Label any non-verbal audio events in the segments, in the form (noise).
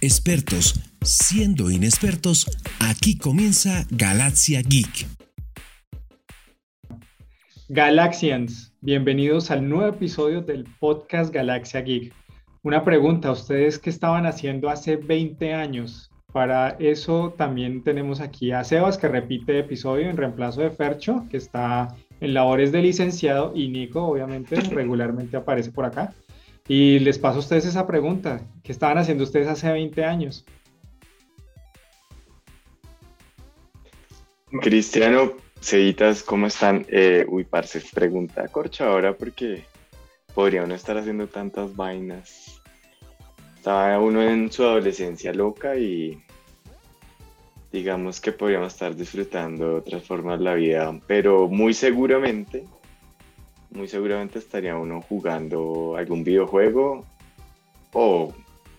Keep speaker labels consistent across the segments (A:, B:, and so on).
A: Expertos siendo inexpertos, aquí comienza Galaxia Geek.
B: Galaxians, bienvenidos al nuevo episodio del podcast Galaxia Geek. Una pregunta, ¿ustedes qué estaban haciendo hace 20 años? Para eso también tenemos aquí a Sebas, que repite episodio en reemplazo de Fercho, que está en labores de licenciado, y Nico, obviamente, (laughs) regularmente aparece por acá. Y les paso a ustedes esa pregunta, ¿qué estaban haciendo ustedes hace 20 años?
C: Cristiano, Ceditas, ¿cómo están? Eh, uy, parce, pregunta corcha ahora porque podría uno estar haciendo tantas vainas. Estaba uno en su adolescencia loca y digamos que podríamos estar disfrutando de otras formas de la vida, pero muy seguramente, muy seguramente estaría uno jugando algún videojuego o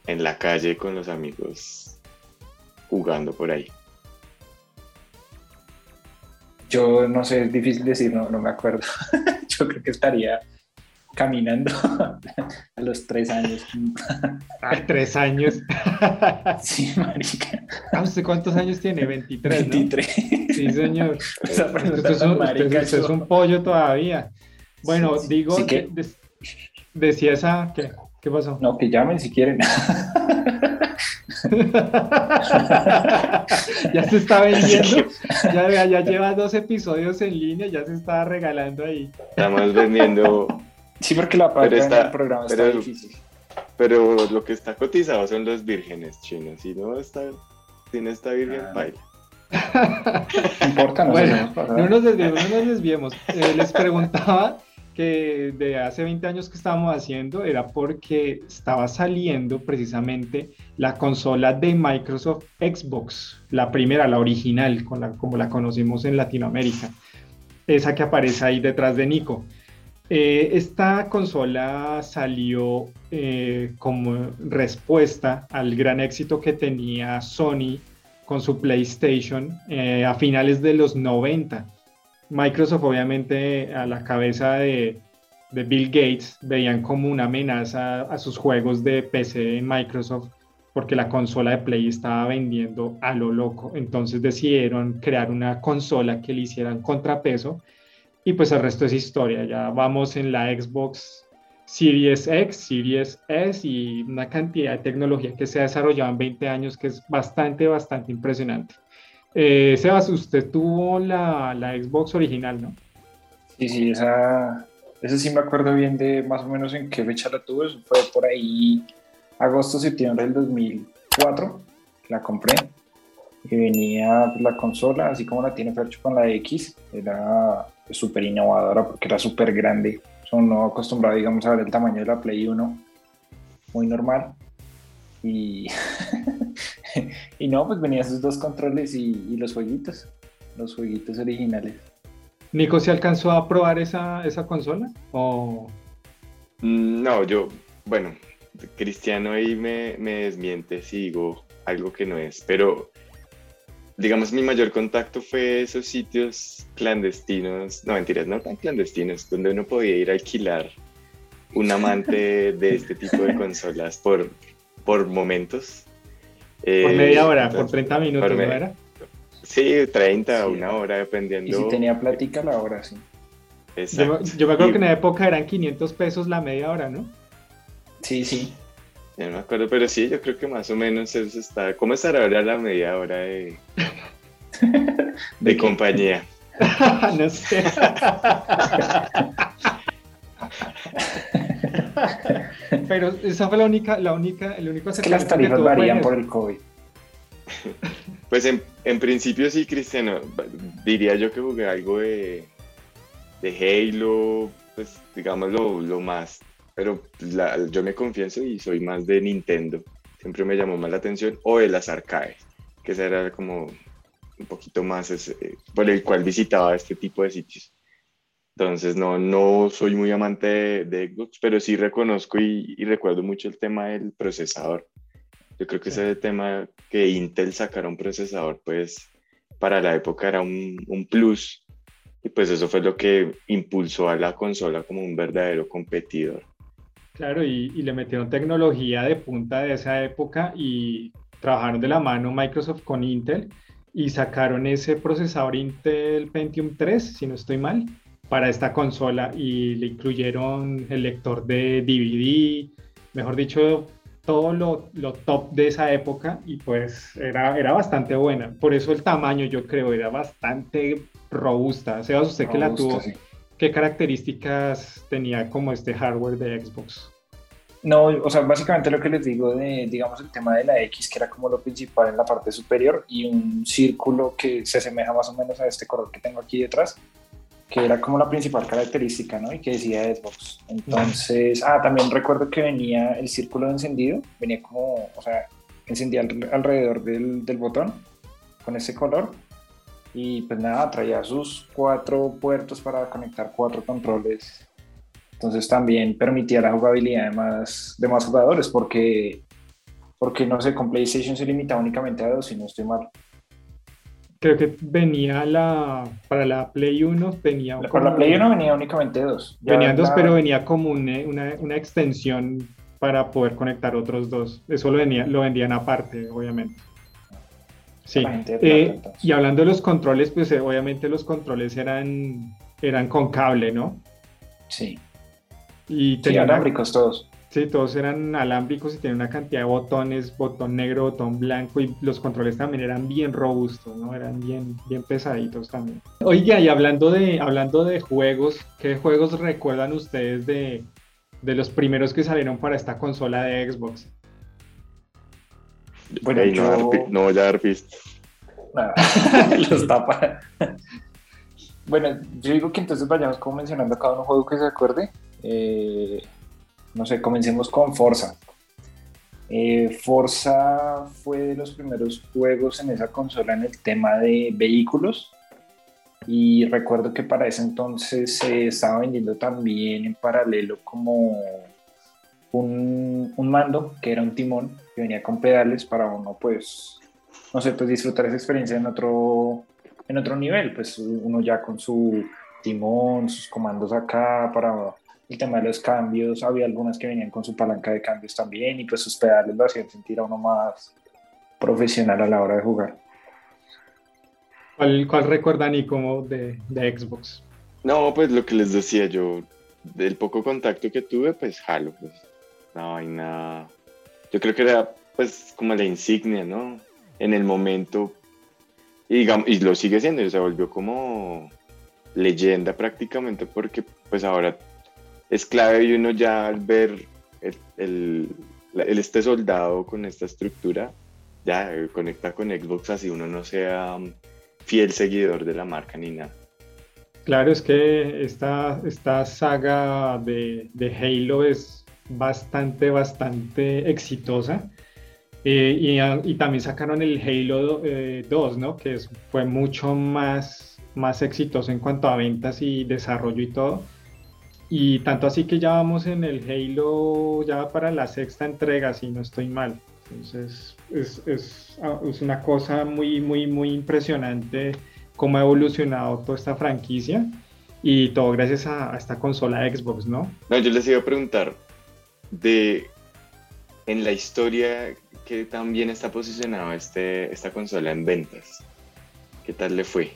C: en la calle con los amigos jugando por ahí.
D: Yo no sé, es difícil decir, no, no me acuerdo. (laughs) Yo creo que estaría caminando (laughs) a los tres años.
B: Ay, tres años. (laughs)
D: Sí, marica.
B: Ah, ¿Usted cuántos años tiene? 23, ¿no?
D: 23.
B: Sí, señor.
D: Esa
B: Usted es, un, usted- usted es un pollo todavía. Bueno,
D: Sí,
B: digo,
D: Sí que-
B: de- decía esa, ¿qué, ¿qué pasó?
D: No, que llamen si quieren. (laughs)
B: ya se está vendiendo, ya, ya lleva dos episodios en línea, ya se está regalando ahí.
C: Estamos vendiendo,
D: Sí, porque la
C: Pero
D: paga en
C: está-
D: el programa está
C: pero-
D: difícil.
C: pero lo que está cotizado son los vírgenes chinos. Si no está, si no está virgen,
D: Ah.
C: baila.
D: No importa, no
B: Bueno. No nos desviemos, no nos desviemos. Eh, les preguntaba de hace 20 años que estábamos haciendo era porque estaba saliendo precisamente la consola de Microsoft Xbox, la primera, la original, como la conocimos en Latinoamérica, esa que aparece ahí detrás de Nico. Eh, esta consola salió eh, como respuesta al gran éxito que tenía Sony con su PlayStation eh, a finales de los 90. Microsoft obviamente a la cabeza de, de Bill Gates veían como una amenaza a sus juegos de PC en Microsoft porque la consola de Play estaba vendiendo a lo loco. Entonces decidieron crear una consola que le hicieran contrapeso y pues el resto es historia. Ya vamos en la Xbox Series X, Series S y una cantidad de tecnología que se ha desarrollado en 20 años que es bastante, bastante impresionante. Eh, Sebas, usted tuvo la, la Xbox original, ¿no?
D: Sí, sí, esa, esa sí me acuerdo bien de más o menos en qué fecha la tuve. Eso fue por ahí agosto, septiembre del 2004. La compré. Y venía la consola, así como la tiene Fercho con la X. Era súper innovadora porque era súper grande. O sea, uno acostumbrado, digamos, a ver el tamaño de la Play 1. Muy normal. Y, (laughs) (laughs) y no, pues venían esos dos controles y, y los jueguitos. Los jueguitos originales.
B: Nico, ¿se alcanzó a probar esa, esa consola? ¿O
C: Mm, No, yo, bueno, Cristiano ahí me, me desmiente si digo algo que no es, pero digamos mi mayor contacto fue esos sitios clandestinos, no mentiras, no tan clandestinos, donde uno podía ir a alquilar un amante de este tipo de (laughs) consolas por, por momentos.
B: Por
C: Eh,
B: media hora, por
C: entonces,
B: 30 minutos,
C: por
B: ¿no era?
C: Sí, 30,
D: Sí.
C: una hora,
D: Y
C: dependiendo.
D: si tenía plática, la hora sí.
B: Yo,
C: Exacto.
B: yo me acuerdo
C: Y-
B: que en la época eran 500 pesos la media hora, ¿no?
D: Sí, sí.
C: Ya no me acuerdo, pero sí, yo creo que más o menos eso está. ¿Cómo estará ahora la media hora de, (laughs) de
D: qué?
C: compañía? (laughs)
B: no sé. (laughs) (laughs) Pero esa fue la única, la única, el único
D: Es que las tarifas varían
B: en
D: por el COVID.
C: Pues en, en principio sí, Cristiano. Diría yo que jugué algo de, de Halo, pues digamos lo, lo más. Pero la- yo me confieso y soy más de Nintendo. Siempre me llamó más la atención. O de las arcades, que esa era como un poquito más ese- por el cual visitaba este tipo de sitios. Entonces no, no soy muy amante de, de Xbox, pero sí reconozco y, y recuerdo mucho el tema del procesador. Yo creo que
B: Sí.
C: ese tema que Intel sacara un procesador, pues para la época era un, un plus. Y pues eso fue lo que impulsó a la consola como un verdadero competidor.
B: Claro, y, y, le metieron tecnología de punta de esa época y trabajaron de la mano Microsoft con Intel y sacaron ese procesador Intel Pentium 3, si no estoy mal, para esta consola y le incluyeron el lector de DVD, mejor dicho, todo lo, lo, top de esa época y pues era, era bastante buena. Por eso el tamaño yo creo era bastante robusta. Sebas, usted que la tuvo, ¿qué características tenía como este hardware de Xbox?
D: No, o sea, básicamente lo que les digo de, digamos, el tema de la X, que era como lo principal en la parte superior, y un círculo que se asemeja más o menos a este color que tengo aquí detrás, que era como la principal característica, ¿no? Y que decía Xbox. Entonces, ah, también recuerdo que venía el círculo de encendido, venía como, o sea, encendía alrededor del, del botón con ese color. Y pues nada, traía sus cuatro puertos para conectar cuatro controles. Entonces también permitía la jugabilidad de más, de más jugadores, porque, porque no sé, con PlayStation se limitaba únicamente a dos, si no estoy mal
B: creo que venía la, para la Play 1 venía...
D: Para la Play 1 venía únicamente dos.
B: venían dos, pero venía como una, una, extensión para poder conectar otros dos. Eso lo, venía, lo vendían aparte, obviamente. Sí. Eh, y hablando de los controles, pues eh, obviamente los controles eran, eran con cable, ¿no?
D: Sí.
B: Y
D: tenían todos.
B: Sí, todos eran alámbricos y tenían una cantidad de botones, botón negro, botón blanco y los controles también eran bien robustos, ¿no? Eran bien, bien pesaditos también. Oiga, y hablando de, hablando de juegos, ¿qué juegos recuerdan ustedes de, de los primeros que salieron para esta consola de Xbox?
C: Bueno, yo... no, voy a dar pistas.
D: los tapa. bueno, yo digo que entonces vayamos como mencionando cada uno juego que se acuerde. Eh, no sé, comencemos con Forza. Eh, Forza fue de los primeros juegos en esa consola en el tema de vehículos y recuerdo que para ese entonces se estaba vendiendo también en paralelo como un, un, mando que era un timón que venía con pedales para uno pues no sé pues disfrutar esa experiencia en otro en otro nivel pues uno ya con su timón sus comandos acá para el tema de los cambios, había algunas que venían con su palanca de cambios también y pues sus pedales lo hacían sentir a uno más profesional a la hora de jugar.
B: ¿Cuál, cuál recuerdan y como de, de, Xbox?
C: No, pues lo que les decía yo, del poco contacto que tuve, pues Halo, pues no hay nada. Yo creo que era pues como la insignia, ¿no? En el momento, y, digamos, y lo sigue siendo, se volvió como leyenda prácticamente porque pues ahora es clave y uno ya al ver el, este soldado con esta estructura, ya conecta con Xbox así uno no sea um, fiel seguidor de la marca ni nada.
B: Claro, es que esta, esta saga de, Halo es bastante, bastante exitosa. Eh, y, también sacaron el Halo 2, eh, ¿no? Que fue mucho más, más exitoso en cuanto a ventas y desarrollo y todo. Y tanto así que ya vamos en el Halo ya para la sexta entrega, si no estoy mal. Entonces es, es, ah, es una cosa muy, muy, muy impresionante cómo ha evolucionado toda esta franquicia y todo gracias a, esta consola Xbox, ¿no?
C: No, yo les iba a preguntar de en la historia que también está posicionado este, esta consola en ventas. ¿Qué tal le fue?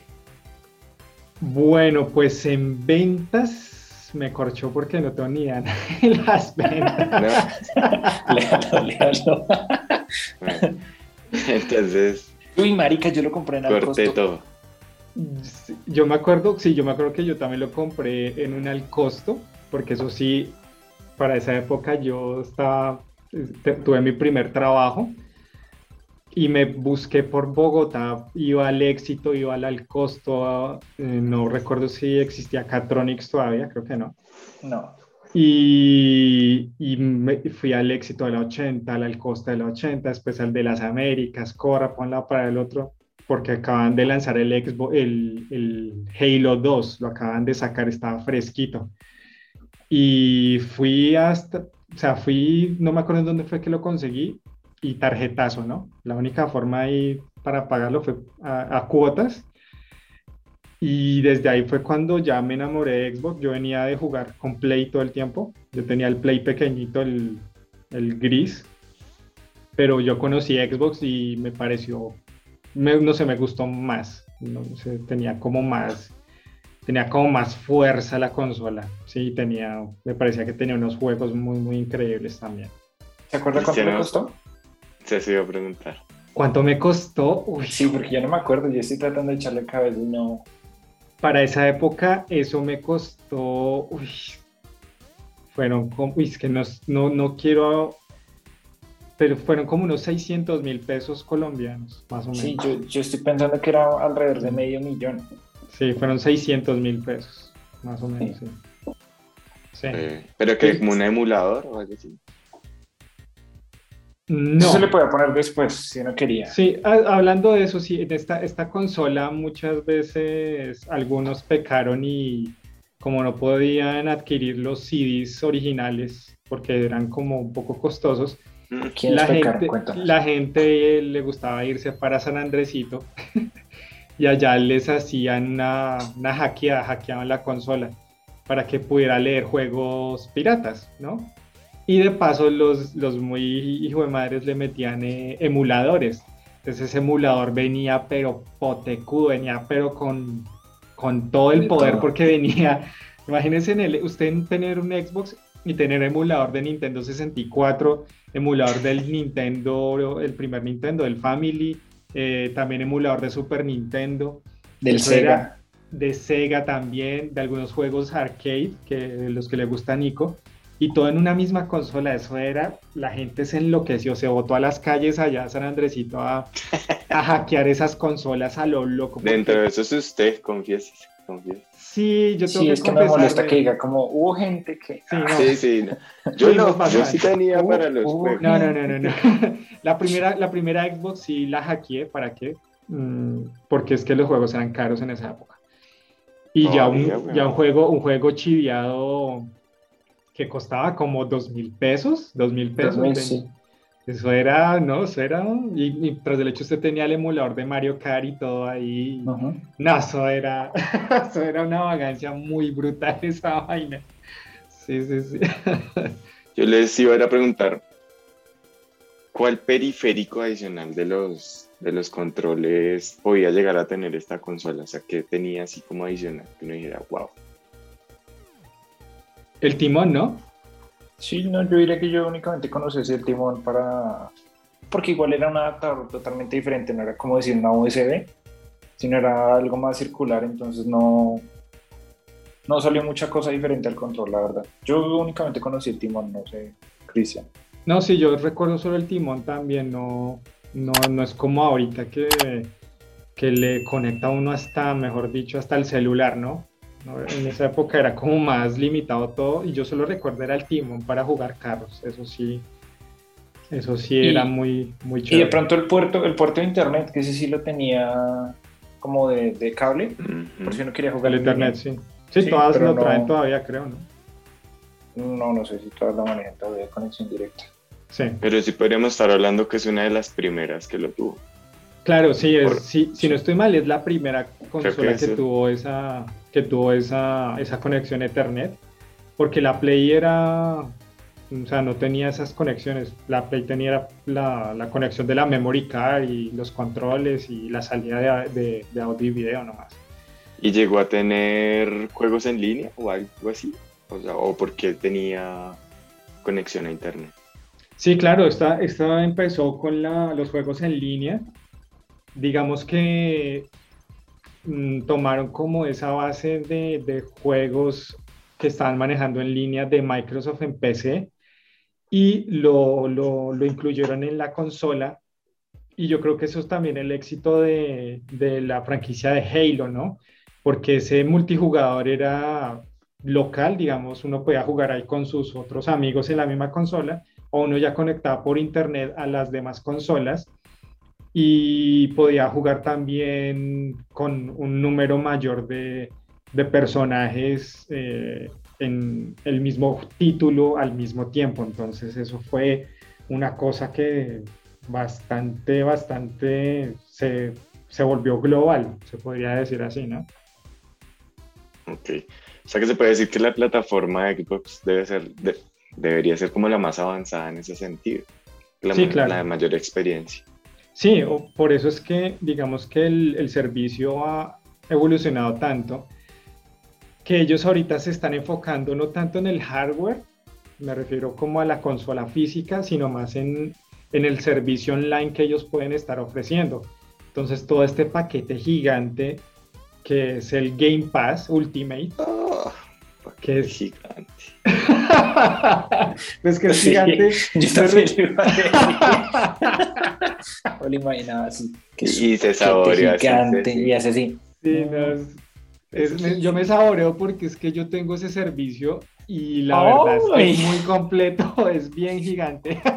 B: Bueno, pues en ventas me corchó porque no tenía las ventas.
C: léalo, (laughs) Entonces.
D: Uy, marica, yo lo compré en
C: Corté todo.
B: Yo me acuerdo, sí, yo me acuerdo que yo también lo compré en un al costo, porque eso sí, para esa época yo estaba, tuve mi primer trabajo y me busqué por Bogotá, iba al éxito, iba al, costo, eh, no recuerdo si existía Catronics todavía, creo que no.
D: No.
B: Y, y me fui al éxito de la 80, al costo de la 80, después al de las Américas, Cora, ponla para el otro, porque acaban de lanzar el, Xbox, el, el Halo 2, lo acaban de sacar, estaba fresquito. Y fui hasta, o sea, fui, no me acuerdo en dónde fue que lo conseguí, y tarjetazo, ¿no? La única forma ahí para pagarlo fue a, cuotas. Y desde ahí fue cuando ya me enamoré de Xbox. Yo venía de jugar con Play todo el tiempo. Yo tenía el Play pequeñito, el, el gris. Pero yo conocí Xbox y me pareció, no sé, me gustó más. No sé, tenía como más, tenía como más fuerza la consola. Sí, tenía, me parecía que tenía unos juegos muy, muy increíbles también.
D: ¿Se acuerda cuánto me costó?
C: Se iba a preguntar.
B: ¿Cuánto me costó?
D: Sí, porque ya no me acuerdo, yo estoy tratando de echarle cabeza y no.
B: Para esa época, eso me costó. Uy, fueron como. Uy, es que no, no, no quiero. Pero fueron como unos 600 mil pesos colombianos, más o menos.
D: Sí, yo, yo estoy pensando que era alrededor de medio millón.
B: Sí, fueron 600 mil pesos, más o menos. Sí.
C: sí. Eh, pero que como un emulador o algo así.
B: No.
D: se le puede poner después si no quería.
B: Sí, hablando de eso, sí, en esta, esta consola muchas veces algunos pecaron y como no podían adquirir los CDs originales porque eran como un poco costosos,
D: mm,
B: la, gente, la gente le gustaba irse para San Andresito (laughs) y allá les hacían una, una hackeada, hackeaban la consola para que pudiera leer juegos piratas, ¿no? Y de paso los, los muy hijo de madres le metían eh, emuladores. Entonces ese emulador venía pero potecudo, venía pero con, con todo el poder porque venía, imagínense en el, usted tener un Xbox y tener emulador de Nintendo 64, emulador del Nintendo, el primer Nintendo, del Family, eh, también emulador de Super Nintendo.
D: Del Sega.
B: De Sega también, de algunos juegos arcade, que los que le gusta a Nico y todo en una misma consola. Eso era, la gente se enloqueció, se botó a las calles allá a San Andresito a, a hackear esas consolas a lo loco.
C: Dentro de eso es usted, confiese.
B: Sí, yo tengo
D: sí,
B: que
D: es que me molesta que diga como hubo gente que...
C: Sí, no. sí, sí Yo no, (laughs) yo sí tenía para los juegos.
B: No, no, no, no, no. (laughs) La primera, la primera Xbox sí la hackeé, ¿para qué? Mm, porque es que los juegos eran caros en esa época. Y ya, un, ya un juego, un juego chiviado que costaba como dos mil pesos, dos mil pesos. Eso era, no, eso era, y, tras el hecho usted tenía el emulador de Mario Kart y todo ahí. No, eso era, (laughs) eso era una vagancia muy brutal (laughs) esa vaina. Sí, sí, sí. (laughs)
C: Yo les iba a preguntar, ¿cuál periférico adicional de los, de los controles podía llegar a tener esta consola? O sea, ¿qué tenía así como adicional? Que uno dijera, wow.
B: El timón, ¿no?
D: Sí, no, yo diría que yo únicamente conocí el timón para... Porque igual era un adaptador totalmente diferente, no era como decir una USB, sino era algo más circular, entonces no, no salió mucha cosa diferente al control, la verdad. Yo únicamente conocí el timón, no sé, Cristian.
B: No, sí, yo recuerdo solo el timón también, no, no, no es como ahorita que, que le conecta uno hasta, mejor dicho, hasta el celular, ¿no? En esa época era como más limitado todo y yo solo recuerdo era el timón para jugar carros, eso sí, eso sí era muy, muy
D: chévere. Y de pronto el puerto, el puerto de internet, que ese sí lo tenía como de, de cable, por si no quería jugar
B: el internet, sí. Sí, todas lo traen todavía, creo, ¿no?
D: No, no sé si todas la manejan todavía conexión directa.
B: Sí.
C: Pero sí podríamos estar hablando que es una de las primeras que lo tuvo.
B: Claro, sí, es, si no estoy mal, es la primera consola que, tuvo esa que tuvo esa, esa conexión Ethernet, porque la Play era, o sea, no tenía esas conexiones. La Play tenía la, la conexión de la memory card y los controles y la salida de, de, audio y video nomás.
C: ¿Y llegó a tener juegos en línea o algo así? O sea, o porque tenía conexión a internet.
B: Sí, claro, esta, esta empezó con la, los juegos en línea digamos que mm, tomaron como esa base de, juegos que estaban manejando en línea de Microsoft en PC y lo, lo, incluyeron en la consola. Y yo creo que eso es también el éxito de, de la franquicia de Halo, ¿no? Porque ese multijugador era local, digamos, uno podía jugar ahí con sus otros amigos en la misma consola o uno ya conectaba por internet a las demás consolas y podía jugar también con un número mayor de, de personajes eh, en el mismo título al mismo tiempo. Entonces eso fue una cosa que bastante, bastante se, se volvió global, se podría decir así, ¿no?
C: Ok. O sea que se puede decir que la plataforma de Xbox debe ser, debería ser como la más avanzada en ese sentido. La,
B: sí, claro.
C: la de mayor experiencia.
B: Sí, por eso es que digamos que el, el servicio ha evolucionado tanto que ellos ahorita se están enfocando no tanto en el hardware, me refiero como a la consola física, sino más en, en el servicio online que ellos pueden estar ofreciendo. Entonces todo este paquete gigante que es el Game Pass Ultimate,
C: Oh,
B: que es
C: gigante. (laughs)
B: pues que es gigante.
D: Yo (laughs) lo imaginaba así. Que
C: Y saborea. así,
D: gigante
C: sí, sí.
D: y hace así.
B: Sí, no, es- es- me- yo me saboreo porque es que yo tengo ese servicio y la verdad es que
D: ¡Ay!
B: es muy completo, (laughs) es bien gigante. (laughs)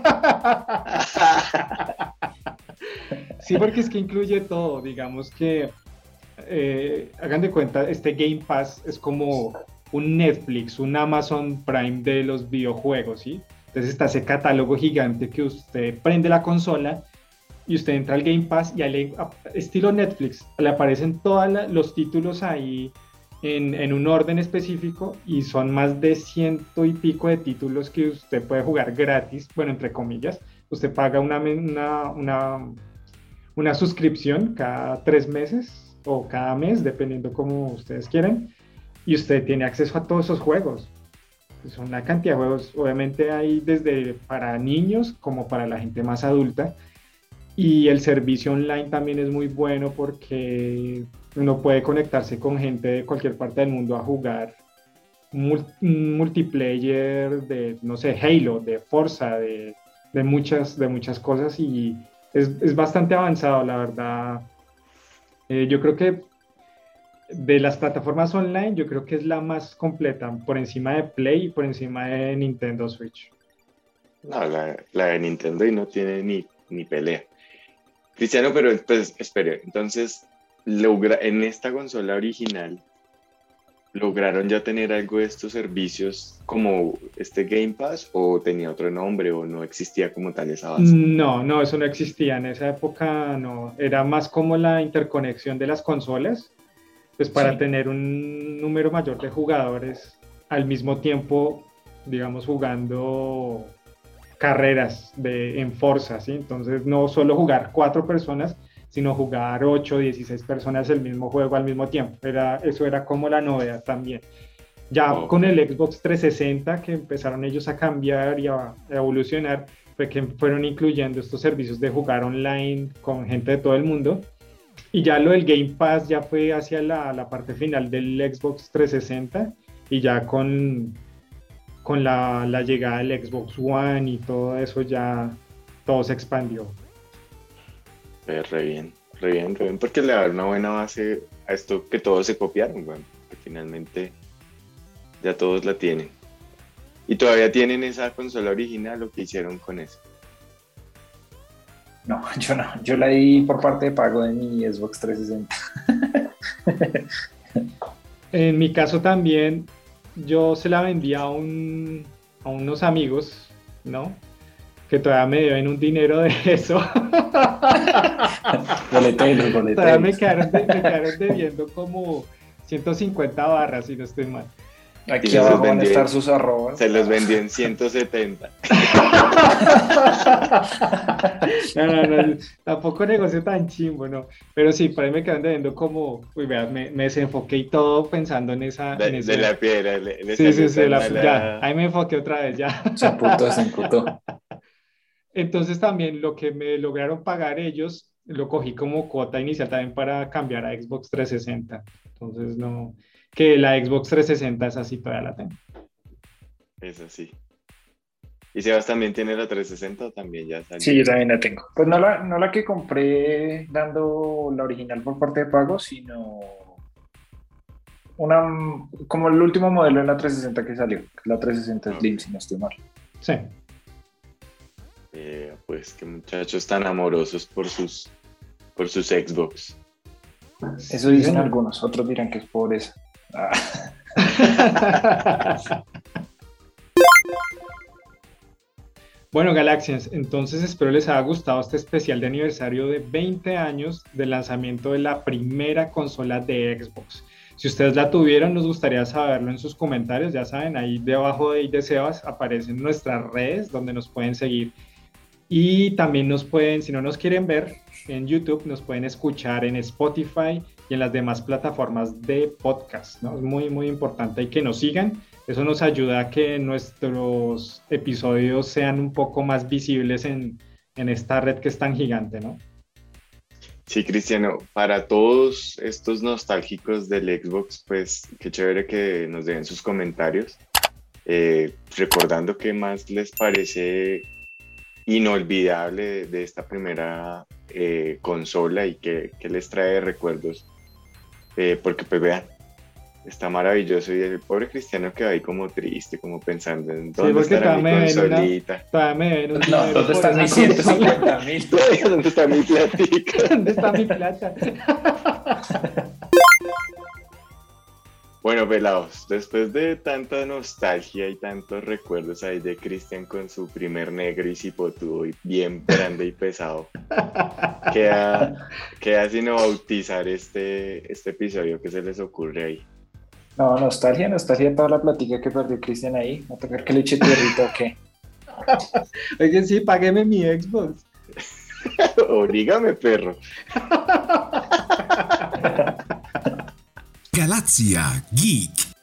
B: Sí, porque es que incluye todo, digamos que, eh, hagan de cuenta, este Game Pass es como un Netflix, un Amazon Prime de los videojuegos, ¿sí? Entonces está ese catálogo gigante que usted prende la consola y usted entra al Game Pass y ahí le- a- estilo Netflix, le aparecen todos los títulos ahí en, en un orden específico y son más de ciento y pico de títulos que usted puede jugar gratis, bueno, entre comillas. Usted paga una, una, una, una suscripción cada tres meses o cada mes, dependiendo como ustedes quieran, y usted tiene acceso a todos esos juegos. Son una cantidad de juegos, obviamente hay desde para niños como para la gente más adulta. Y el servicio online también es muy bueno porque uno puede conectarse con gente de cualquier parte del mundo a jugar multiplayer de, no sé, Halo, de Forza, de, de muchas, de muchas cosas y es, es bastante avanzado, la verdad. Eh, yo creo que de las plataformas online, yo creo que es la más completa, por encima de Play y por encima de Nintendo Switch.
C: No, la, la de Nintendo y no tiene ni, ni pelea. Cristiano, pero pues, espere, entonces, logra, en esta consola original, ¿lograron ya tener algo de estos servicios como este Game Pass o tenía otro nombre o no existía como tal esa base?
B: No, no, eso no existía en esa época, no. Era más como la interconexión de las consolas, pues para
D: Sí.
B: tener un número mayor de jugadores al mismo tiempo, digamos, jugando carreras de, en Forza, ¿sí? Entonces no solo jugar cuatro personas, sino jugar 8, 16 personas el mismo juego al mismo tiempo. Era, eso era como la novedad también. Ya
C: Oh.
B: con el Xbox 360 que empezaron ellos a cambiar y a, a evolucionar, fue que fueron incluyendo estos servicios de jugar online con gente de todo el mundo. Y ya lo del Game Pass ya fue hacia la, la parte final del Xbox 360 y ya con, con la, la llegada del Xbox One y todo eso ya todo se expandió.
C: Pues, re bien, re bien, re bien, porque le da una buena base a esto que todos se copiaron, bueno, que finalmente ya todos la tienen. Y todavía tienen esa consola original, lo que hicieron con eso.
D: No, (laughs) yo no. Yo la di por parte de pago de mi Xbox 360. (laughs)
B: En mi caso también, yo se la vendí a, un, a unos amigos, ¿no? Que todavía me deben un dinero de eso. (laughs)
D: Boleteros,
B: todavía me
D: boleteros.
B: quedaron, de- me quedaron debiendo como 150 barras, si no estoy mal.
D: Aquí
C: se
D: abajo
C: los
D: van a estar sus arrobas.
C: Se los vendió en 170. (laughs)
B: No, no, no, tampoco negocio tan chimbo, ¿no? Pero sí, por ahí me quedan debiendo como, uy, vea, me, me desenfoqué y todo pensando en esa... en
C: De,
B: ese-
C: de la piedra. le- le
B: Sí, sí, sí, la-
C: mala-
B: ya, ahí me enfoqué otra vez, ya.
D: Se emputó, se emputó. (laughs)
B: Entonces también lo que me lograron pagar ellos, lo cogí como cuota inicial también para cambiar a Xbox 360. Entonces no, que la Xbox 360 es así, todavía la tengo.
C: Es así. ¿Y Sebas también tiene la 360 o también ya salió?
D: Sí, yo también la tengo. Pues no la, no la que compré dando la original por parte de pago, sino una como el último modelo de la 360 que salió, la 360 Slim, si no estoy mal.
B: Sí.
C: Eh, pues qué muchachos tan amorosos por sus, por sus Xbox.
D: Eso dicen algunos, otros dirán que es pobreza. (laughs)
B: Bueno, Galaxians, entonces espero les haya gustado este especial de aniversario de 20 años del lanzamiento de la primera consola de Xbox. Si ustedes la tuvieron, nos gustaría saberlo en sus comentarios. Ya saben, ahí debajo de, de Sebas aparecen nuestras redes donde nos pueden seguir. Y también nos pueden, si no nos quieren ver en YouTube, nos pueden escuchar en Spotify y en las demás plataformas de podcast. ¿no? Es muy, muy importante que nos sigan. Eso nos ayuda a que nuestros episodios sean un poco más visibles en, en esta red que es tan gigante, ¿no?
C: Sí, Cristiano, para todos estos nostálgicos del Xbox, pues qué chévere que nos den sus comentarios, eh, recordando qué más les parece inolvidable de, esta primera eh, consola y qué, les trae recuerdos, eh, porque pues vean, está maravilloso y el pobre cristiano queda ahí como triste, como pensando en dónde está mi consolita.
D: no, ¿dónde están mis 150 mil? (laughs)
C: ¿Dónde está mi platica?
B: ¿Dónde está mi plata? (laughs)
C: Bueno, pelados, después de tanta nostalgia y tantos recuerdos ahí de Cristian con su primer negro y cipotudo y bien grande y pesado, queda, queda sino bautizar este, este episodio que se les ocurre ahí.
D: No, nostalgia, nostalgia toda la platica que perdió Cristian ahí. No tocar que le eche tierrito o qué. (laughs)
B: Oye, sí, págueme mi Xbox. (laughs)
C: Orígame, perro. (laughs)
A: Galaxia Geek.